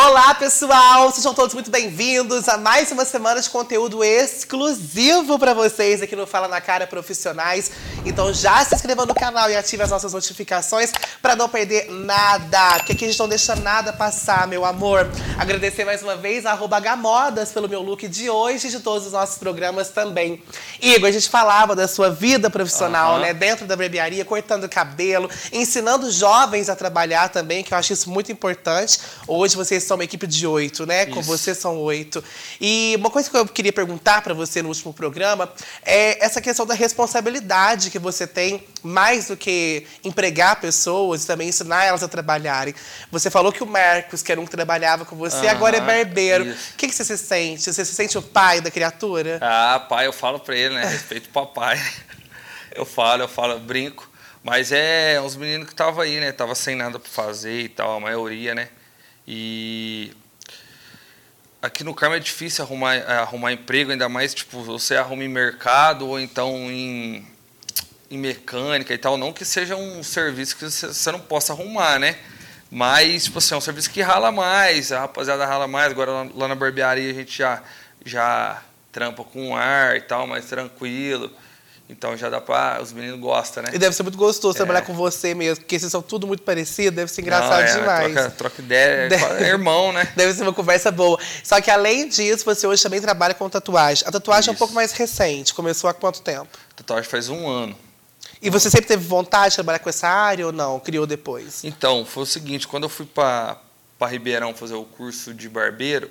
Olá, pessoal! Sejam todos muito bem-vindos a mais uma semana de conteúdo exclusivo para vocês aqui no Fala na Cara Profissionais. Então já se inscreva no canal e ative as nossas notificações para não perder nada, porque aqui a gente não deixa nada passar, meu amor. Agradecer mais uma vez a Gamodas pelo meu look de hoje e de todos os nossos programas também. Igor, a gente falava da sua vida profissional, uhum. né? Dentro da barbearia, cortando cabelo, ensinando jovens a trabalhar também, que eu acho isso muito importante. Hoje vocês são uma equipe de oito, né? Com você são oito. E uma coisa que eu queria perguntar para você no último programa é essa questão da responsabilidade que você tem, mais do que empregar pessoas e também ensinar elas a trabalharem. Você falou que o Marcos, que era um que trabalhava com você, uhum, agora é barbeiro. O que, que você se sente? Você se sente o pai da criatura? Ah, pai, eu falo para ele, né? Respeito o papai. Eu falo, eu falo, eu brinco. Mas é uns meninos que estavam aí, né? Tava sem nada para fazer e tal, a maioria, né? E aqui no Carmo é difícil arrumar, é, arrumar emprego, ainda mais tipo, você arruma em mercado ou então em, em mecânica e tal. Não que seja um serviço que você não possa arrumar, né? Mas, tipo assim, é um serviço que rala mais, a rapaziada rala mais. Agora lá na barbearia a gente já, já trampa com ar e tal, mais tranquilo. Então já dá pra. Os meninos gostam, né? E deve ser muito gostoso é. trabalhar com você mesmo, porque vocês são tudo muito parecidos, deve ser engraçado Não, é, demais. Troca, troca ideia, é irmão, né? Deve ser uma conversa boa. Só que além disso, você hoje também trabalha com tatuagem. A tatuagem Isso. é um pouco mais recente, começou há quanto tempo? A tatuagem faz um ano. E você sempre teve vontade de trabalhar com essa área ou não? Criou depois? Então, foi o seguinte, quando eu fui para Ribeirão fazer o curso de barbeiro,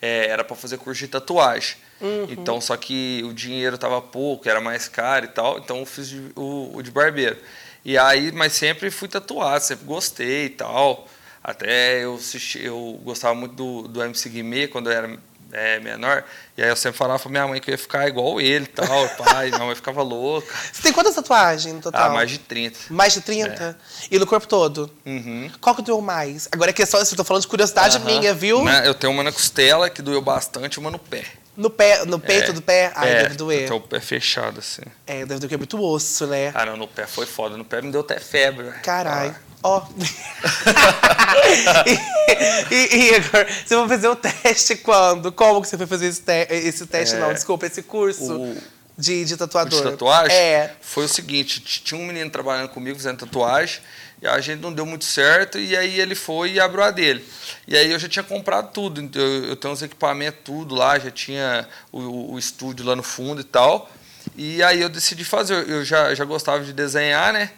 é, era para fazer curso de tatuagem. Uhum. Então, só que o dinheiro estava pouco, era mais caro e tal, então eu fiz o, o de barbeiro. E aí, mas sempre fui tatuado, sempre gostei e tal. Até eu assisti, eu gostava muito do, do MC Guimê quando eu era é, menor. E aí eu sempre falava pra minha mãe que eu ia ficar igual ele e tal, pai. minha mãe ficava louca. Você tem quantas tatuagens no total? Ah, mais de 30. Mais de 30? É. E no corpo todo? Uhum. Qual que doeu mais? Agora é questão, eu tô falando de curiosidade uhum. minha, viu? Eu tenho uma na costela que doeu bastante, uma no pé. No, pé, no peito é, do pé? Ai, é, deve doer. Então o pé fechado, assim. É, deve doer muito osso, né? Ah, não, no pé foi foda. No pé me deu até febre. Caralho. Ó. Oh. e, e, Igor, você vai fazer o teste quando? Como que você foi fazer esse, te esse teste? É, não, desculpa, esse curso o, de, de tatuador. De tatuagem? É. Foi o seguinte: tinha um menino trabalhando comigo fazendo tatuagem. E a gente não deu muito certo, e aí ele foi e abriu a dele. E aí eu já tinha comprado tudo, então eu, eu tenho uns equipamentos, tudo lá, já tinha o, o, estúdio lá no fundo e tal. E aí eu decidi fazer, eu já, já gostava de desenhar, né?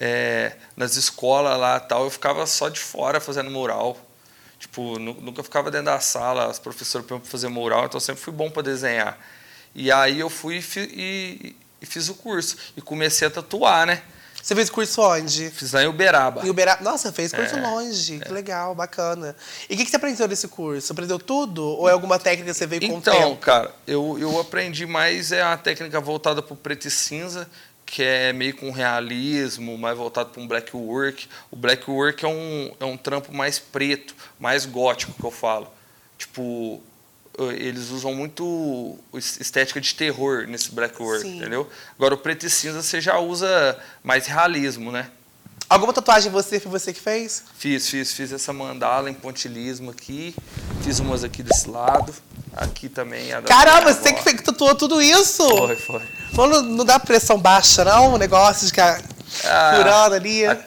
É, nas escolas lá tal, eu ficava só de fora fazendo mural. Tipo, nunca ficava dentro da sala, as professoras para fazer mural, então eu sempre fui bom para desenhar. E aí eu fui e, e, e fiz o curso. E comecei a tatuar, né? Você fez curso onde? Fiz lá em Uberaba. Em Uberaba. Nossa, fez curso é, longe. É. Que legal, bacana. E o que, que você aprendeu nesse curso? Aprendeu tudo? Ou é alguma técnica que você veio com então, o tempo? Então, cara, eu, eu aprendi mais é a técnica voltada para o preto e cinza, que é meio com realismo, mais voltado para um black work. O black work é um, é um trampo mais preto, mais gótico, que eu falo. Tipo, eles usam muito estética de terror nesse black work, Sim. entendeu? Agora o preto e cinza você já usa mais realismo, né? Alguma tatuagem você foi você que fez? Fiz, fiz, fiz essa mandala em pontilismo aqui, fiz umas aqui desse lado, aqui também. Caramba, você que, que tatuou tudo isso? Foi, foi. Não, não dá pressão baixa, não? O negócio de ficar ah, curando ali? A,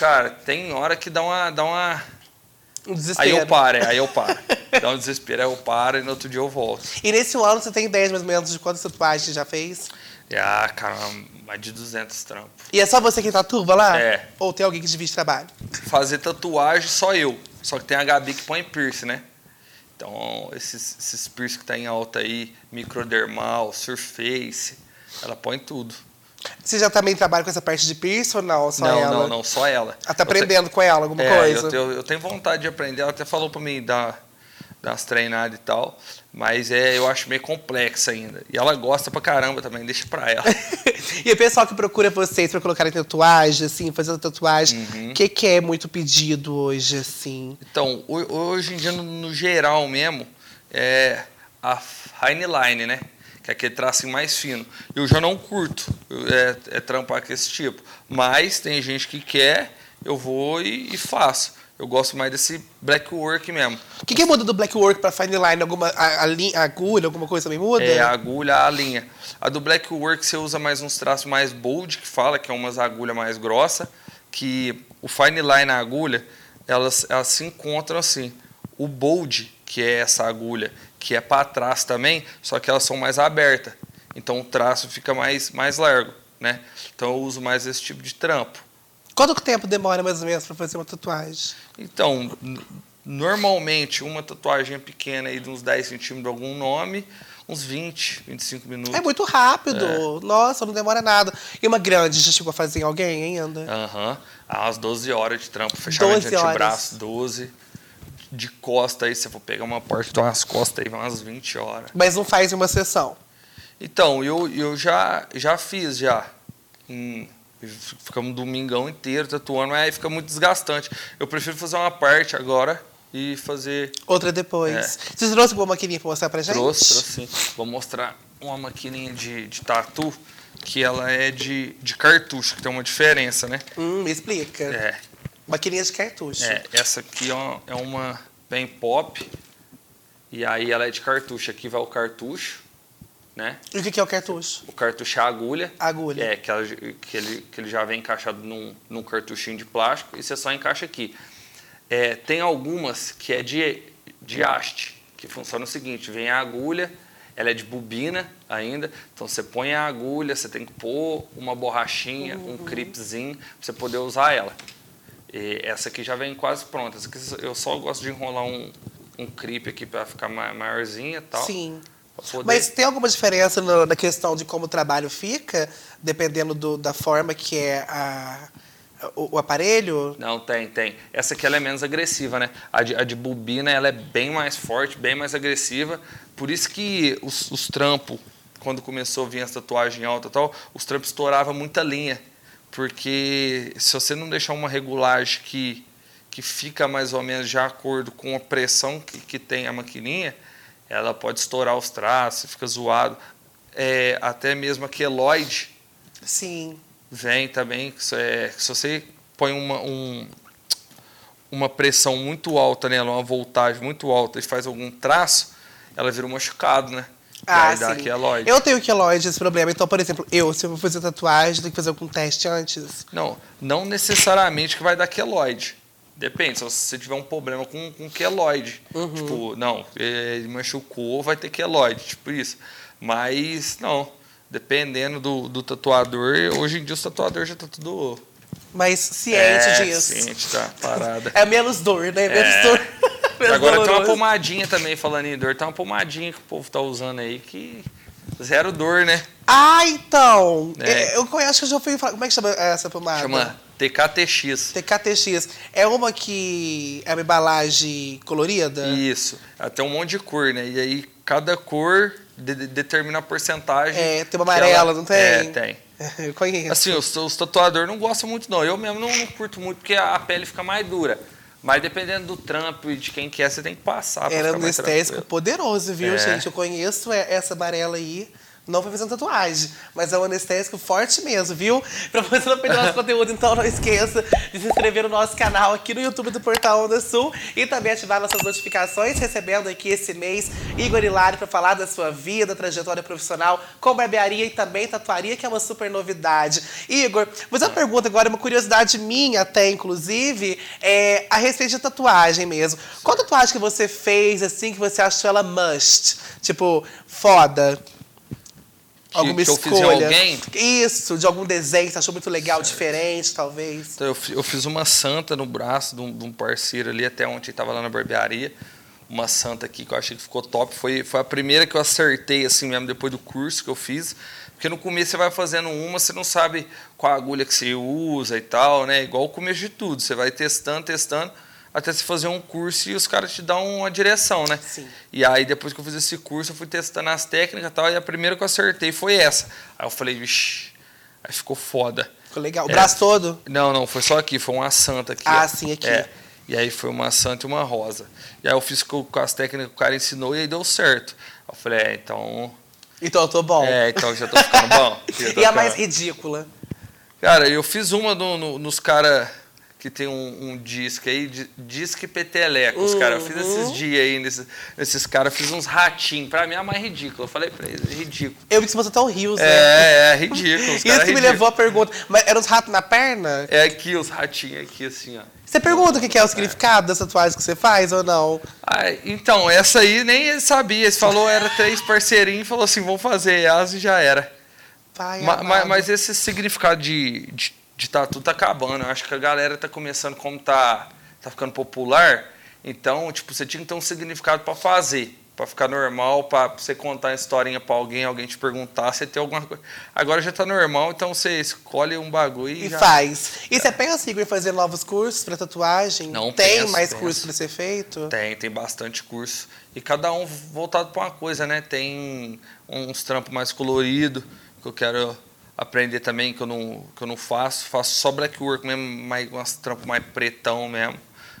cara, tem hora que dá uma, dá uma um desespero. Aí eu paro, é, aí eu paro. Dá um desespero, eu paro e no outro dia eu volto. E nesse ano você tem ideia mais ou menos de quantas tatuagens você já fez? Ah, cara, mais de 200 trampos. E é só você que tatua lá? É. Ou tem alguém que divide trabalho? Fazer tatuagem só eu. Só que tem a Gabi que põe piercing, né? Então, esses, esses piercing que tá em alta aí, microdermal, surface, ela põe tudo. Você já também trabalha com essa parte de piercing ou não? Só não, ela? não, não, só ela. Ela tá aprendendo com ela alguma é, coisa? Eu tenho, eu tenho vontade de aprender. Ela até falou para mim dar, dar umas treinadas e tal. Mas é, eu acho meio complexa ainda. E ela gosta pra caramba também, deixa pra ela. e o pessoal que procura vocês pra colocar tatuagem, assim, fazer tatuagem, o uhum. que, que é muito pedido hoje, assim? Então, hoje em dia, no, geral mesmo, é a fine line, né? que é aquele traço mais fino. Eu já não curto é, é trampar com esse tipo. Mas tem gente que quer, eu vou e, e, faço. Eu gosto mais desse black work mesmo. O que, que muda do black work para fine line? Alguma a, a, linha, a agulha, alguma coisa também muda? É, a agulha, a linha. A do black work você usa mais uns traços mais bold, que fala, que é umas agulhas mais grossa, que o fine line na agulha, elas, elas se encontram assim. O bold, que é essa agulha, que é para trás também, só que elas são mais abertas. Então o traço fica mais, mais largo, né? Então eu uso mais esse tipo de trampo. Quanto tempo demora mais ou menos para fazer uma tatuagem? Então, normalmente uma tatuagem pequena aí de uns 10 centímetros de algum nome, uns 20, 25 minutos. É muito rápido. É. Nossa, não demora nada. E uma grande, já chegou a fazer em alguém ainda? Aham. Uhum. Umas 12 horas de trampo, fechamento de antebraço, 12. De costa aí, se eu for pegar uma parte de umas costas aí, vai umas 20 horas. Mas não faz uma sessão? Então, eu, eu já, já fiz já. Em, ficamos um domingão inteiro tatuando, aí fica muito desgastante. Eu prefiro fazer uma parte agora e fazer. Outra depois. É. Você trouxe uma maquininha para mostrar pra gente? Trouxe, trouxe sim. Vou mostrar uma maquininha de, de tatu que ela é de, de cartucho, que tem uma diferença, né? Hum, me explica. É. Maquininha de cartucho. É, essa aqui é uma bem pop. E aí ela é de cartucho. Aqui vai o cartucho né? E o que é o cartucho? O cartucho é a agulha. Agulha. É, que, ela, que, ele, que ele já vem encaixado num, num cartuchinho de plástico e você só encaixa aqui. É, tem algumas que é de, de haste, que funciona o seguinte, vem a agulha, ela é de bobina ainda, então você põe a agulha, você tem que pôr uma borrachinha, uhum. um clipzinho, para você poder usar ela. E essa aqui já vem quase pronta. Essa aqui eu só gosto de enrolar um, um clipe aqui para ficar maiorzinha e tal. Sim. Poder... Mas tem alguma diferença no, na questão de como o trabalho fica, dependendo do, da forma que é a, o, o, aparelho? Não, tem, tem. Essa aqui ela é menos agressiva, né? A de, a de bobina ela é bem mais forte, bem mais agressiva. Por isso que os, os trampos, quando começou a vir essa tatuagem alta e tal, os trampos estouravam muita linha. Porque se você não deixar uma regulagem que, que fica mais ou menos de acordo com a pressão que, que tem a maquininha, ela pode estourar os traços, fica zoado. É, até mesmo a queloide. Sim. Vem também. É, se você põe uma, um, uma pressão muito alta nela, uma voltagem muito alta e faz algum traço, ela vira um machucado, né? Ah, sim. queloide. Eu tenho queloide, esse problema. Então, por exemplo, eu, se eu vou fazer tatuagem, tenho que fazer algum teste antes? Não, não necessariamente que vai dar queloide. Depende, se você tiver um problema com, com queloide. Uhum. Tipo, não, ele machucou, vai ter queloide, tipo isso. Mas, não, dependendo do, do tatuador, hoje em dia o tatuador já tá tudo. Mais ciente é, disso. Ciente, tá, parada. É menos dor, né? Menos é. dor. menos Agora doloroso. tem uma pomadinha também, falando em dor, tem uma pomadinha que o povo tá usando aí que. Zero dor, né? Ah, então! É. Eu conheço que eu já fui falar. Como é que chama essa pomada? Chama TKTX. TKTX. É uma que é uma embalagem colorida? Isso. Tem um monte de cor, né? E aí cada cor de, de, determina a porcentagem. É, tem uma amarela, ela... não tem? É, tem. Eu conheço. Assim, os, os tatuadores não gostam muito, não. Eu mesmo não, não curto muito, porque a, a, pele fica mais dura. Mas dependendo do trampo e de quem quer, você tem que passar. Era um anestésico poderoso, viu, é. gente? Eu conheço essa amarela aí. Não foi fazendo tatuagem, mas é um anestésico forte mesmo, viu? Pra você não perder nosso conteúdo, então não esqueça de se inscrever no nosso canal aqui no YouTube do Portal Onda Sul e também ativar nossas notificações, recebendo aqui esse mês Igor Hilário para falar da sua vida, trajetória profissional com barbearia e também tatuaria, que é uma super novidade. Igor, fazer uma pergunta agora, uma curiosidade minha até, inclusive, é a respeito de tatuagem mesmo. Qual tatuagem que você fez, assim, que você achou ela must? Tipo, foda alguma que escolha. Eu fiz de alguém? Isso, de algum desenho que você achou muito legal, certo. diferente, talvez. Então, eu, eu, fiz uma santa no braço de um, de um parceiro ali, até ontem estava lá na barbearia. Uma santa aqui que eu achei que ficou top. Foi, foi a primeira que eu acertei, assim mesmo, depois do curso que eu fiz. Porque no começo você vai fazendo uma, você não sabe qual agulha que você usa e tal, né? Igual o começo de tudo. Você vai testando, testando até se fazer um curso e os caras te dão uma direção, né? Sim. E aí, depois que eu fiz esse curso, eu fui testando as técnicas e tal, e a primeira que eu acertei foi essa. Aí eu falei, vixi, aí ficou foda. Ficou legal. O é, braço todo? Não, não, foi só aqui, foi uma santa aqui. Ah, ó. sim, aqui. É. E aí foi uma santa e uma rosa. E aí eu fiz com, as técnicas que o cara ensinou e aí deu certo. Eu falei, é, então. Então eu tô bom. É, então já tô ficando bom. e a mais ridícula? Cara, eu fiz uma no, no, nos caras que tem um, um disco aí, di- disque peteleco. Os caras, eu fiz Uhum. esses dias aí, nesses, nesses caras, fiz uns ratinhos. Pra mim é mais ridículo. Eu falei pra eles, é ridículo. Eu vi que você botou tão rios, né? É, é ridículo. Os Isso que me ridículo. levou a pergunta. Mas eram os ratos na perna? É aqui, os ratinhos aqui, assim, ó. Você pergunta o que que é o significado das tatuagens que você faz ou não? Ai, então, essa aí nem ele sabia. Ele falou, era três parceirinhos, falou assim, vamos fazer elas e já era. Pai, Ma- amado. ma- mas esse significado de, de, de tatu tá acabando. Eu acho que a galera tá começando, como tá, tá ficando popular, então, tipo, você tinha que ter um significado para fazer. Pra ficar normal, pra você contar a historinha pra alguém, alguém te perguntar, você ter alguma coisa. Agora já tá normal, então você escolhe um bagulho e, E já... faz. E você pensa, Igor, em fazer novos cursos pra tatuagem? Não, Tem penso, mais penso. cursos pra ser feito? Tem, tem bastante curso. E cada um voltado para uma coisa, né? Tem uns trampos mais coloridos, que eu quero aprender também, que eu não, que eu não faço. Faço só black work mesmo, mais, uns trampos mais pretão mesmo,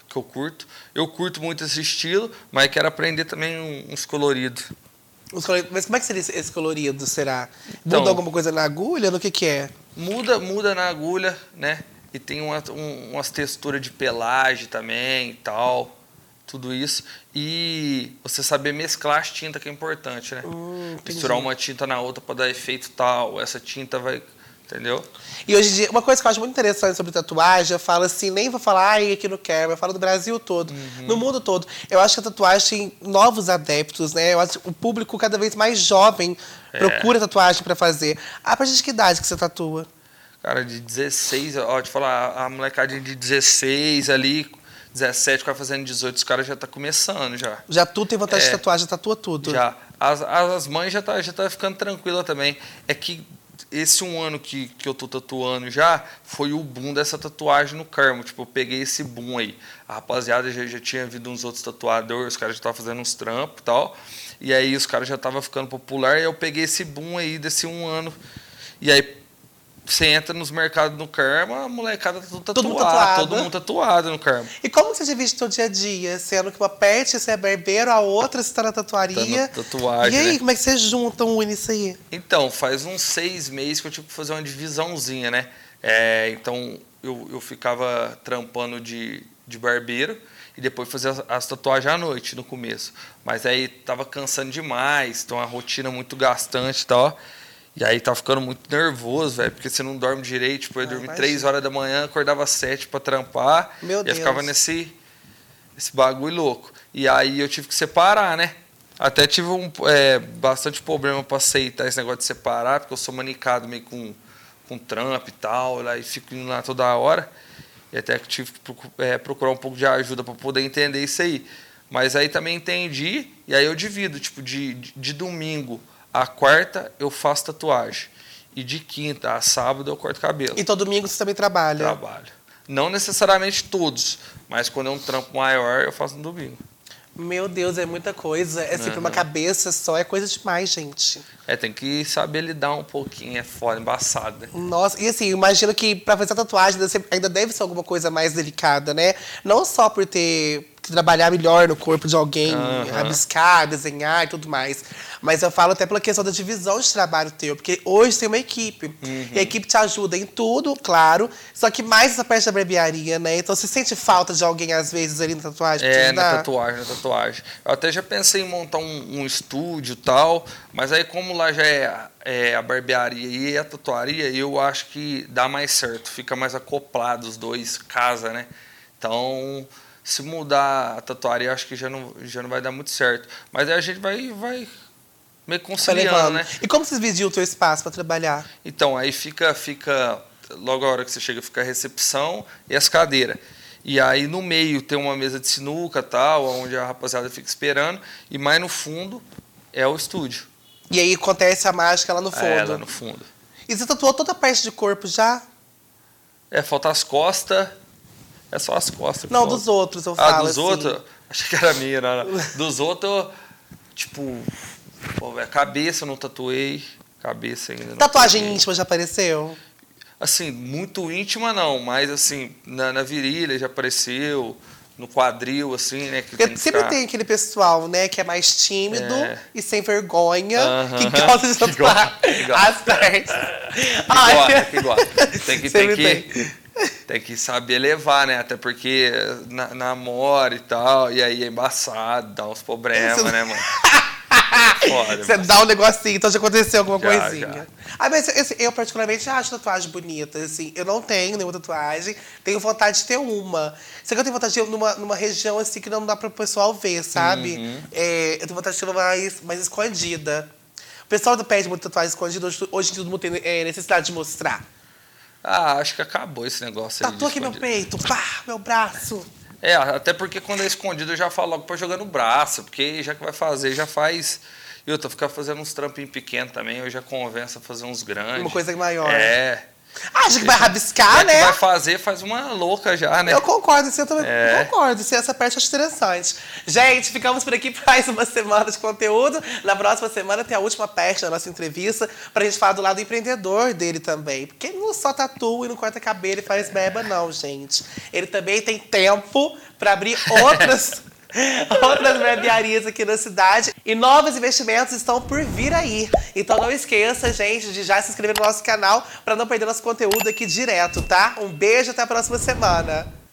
que eu curto. Eu curto muito esse estilo, mas quero aprender também uns coloridos. Os coloridos- Mas como é que seria esse- colorido, será? Então- Muda alguma coisa na agulha? No que que é? Muda, muda na agulha, né? E tem uma, um, umas texturas de pelagem também e tal. Tudo isso. E você saber mesclar as tintas que é importante, né? Hum. Misturar uma tinta na outra para dar efeito tal. Essa tinta vai. Entendeu? E hoje em dia, uma coisa que eu acho muito interessante sobre tatuagem, eu falo assim, nem vou falar, ai, aqui no quero, eu falo do Brasil todo, Uhum. no mundo todo. Eu acho que a tatuagem tem novos adeptos, né? Eu acho que o público cada vez mais jovem É. procura tatuagem pra fazer. A partir de que idade que você tatua? Cara, de 16, ó, te falar, a molecadinha de 16 ali, 17, vai fazendo 18, os caras já tá começando já. Já tu tem vontade É. de tatuar, já tatua tudo. Já. As, as, as mães já tá, já tá ficando tranquila também. É que esse um ano que, que eu tô tatuando já foi o boom dessa tatuagem no Carmo. Tipo, eu peguei esse boom aí. A rapaziada já, já tinha vindo uns outros tatuadores, os caras já estavam fazendo uns trampos e tal. E aí os caras já estavam ficando popular e eu peguei esse boom aí desse um ano. E aí você entra nos mercados no Carmo, a molecada tá tudo Todo tatuado. mundo. Todo mundo tatuado no Carmo. E como você divide seu dia a dia? Sendo que uma parte você é barbeiro, a outra você tá na tatuaria. Tá tatuagem, E aí, né? como é que vocês juntam, unem isso aí? Então, faz uns seis meses que eu tive que fazer uma divisãozinha, né? É, então, eu, eu ficava trampando de, de barbeiro e depois fazia as, as tatuagens à noite, no começo. Mas aí tava cansando demais, então a rotina muito gastante e tal. E aí tava ficando muito nervoso, velho, porque você não dorme direito. Tipo, eu Ah, dormi três horas da manhã, acordava sete pra trampar. Meu e Deus. eu ficava nesse esse bagulho louco. E aí eu tive que separar, né? Até tive um, é, bastante problema para aceitar esse negócio de separar, porque eu sou manicado meio com, com trampo e tal, lá, e fico indo lá toda hora. E até que tive que é, procurar um pouco de ajuda para poder entender isso aí. Mas aí também entendi, e aí eu divido, tipo, de, de, de domingo a quarta eu faço tatuagem. E de quinta a sábado eu corto cabelo. E todo domingo você também trabalha? Trabalho. Não necessariamente todos, mas quando é um trampo maior, eu faço no domingo. Meu Deus, é muita coisa. É sempre Aham. uma cabeça só, é coisa demais, gente. É, tem que saber lidar um pouquinho, é foda, embaçado, né? Nossa, e assim, imagino que pra fazer a tatuagem ainda deve ser alguma coisa mais delicada, né? Não só por ter que trabalhar melhor no corpo de alguém, Aham. rabiscar, desenhar e tudo mais. Mas eu falo até pela questão da divisão de trabalho teu, porque hoje tem uma equipe. Uhum. E a equipe te ajuda em tudo, claro, só que mais essa parte da barbearia, né? Então você sente falta de alguém, às vezes, ali na tatuagem? É, na tatuagem, na tatuagem. Eu até já pensei em montar um, um estúdio e tal, mas aí como lá já é, é a barbearia e a tatuaria, eu acho que dá mais certo, fica mais acoplado os dois, casa, né? Então, se mudar a tatuaria, eu acho que já não, já não vai dar muito certo. Mas aí a gente vai, vai meio conciliando, né? E como vocês dividiam o teu espaço pra trabalhar? Então, aí fica, fica logo a hora que você chega, fica a recepção e as cadeiras. E aí no meio tem uma mesa de sinuca tal, onde a rapaziada fica esperando, e mais no fundo é o estúdio. E aí acontece a mágica lá no fundo. É, lá no fundo. E você tatuou toda a parte de corpo já? É, falta as costas. É só as costas. Não, dos outros, eu Ah, falo. dos assim. outros? Achei que era minha, não, não. Dos outros, tipo, pô, a cabeça eu não tatuei. Cabeça ainda. não Tatuagem tatuei. íntima já apareceu? assim, muito íntima não, mas assim, na, na virilha já apareceu, no quadril, assim, né? Que tem sempre ficar- tem aquele pessoal, né, que é mais tímido É. e sem vergonha, Aham. que gosta de tatuar as partes. Que gosta, que gosta. Tem que, tem Sempre que, tem tem que saber levar, né? Até porque na, namora e tal, e aí é embaçado, dá uns problemas, Isso- né, mano? Foda, Você mano. dá um negocinho, então já aconteceu alguma Já, coisinha. já. Ah, mas assim, eu particularmente acho tatuagem bonita, assim. Eu não tenho nenhuma tatuagem, tenho vontade de ter uma. Só que eu tenho vontade de ir numa, numa região assim que não dá para o pessoal ver, sabe? Uhum. É, eu tenho vontade de ter uma mais, mais escondida. O pessoal pede muito tatuagem escondida, hoje, hoje todo mundo tem é, necessidade de mostrar. Ah, acho que acabou esse negócio aí. de Tatua aqui meu peito, pá, meu braço. É, até porque quando é escondido eu já falo logo pra jogar no braço, porque já que vai fazer, já faz. E outra, ficar fazendo uns trampinhos pequenos também, eu já convenço a fazer uns grandes. Uma coisa maior. É. Acho que vai rabiscar, que né? vai fazer, faz uma louca já, né? Eu concordo, sim, eu também É. concordo. Sim, essa parte eu acho interessante. Gente, ficamos por aqui para mais uma semana de conteúdo. Na próxima semana tem a última parte da nossa entrevista pra gente falar do lado empreendedor dele também. Porque ele não só tatua e não corta cabelo e faz beba, não, gente. Ele também tem tempo para abrir outras. Outras barbearias aqui na cidade. E novos investimentos estão por vir aí. Então não esqueça, gente, de já se inscrever no nosso canal para não perder nosso conteúdo aqui direto, tá? Um beijo até a próxima semana.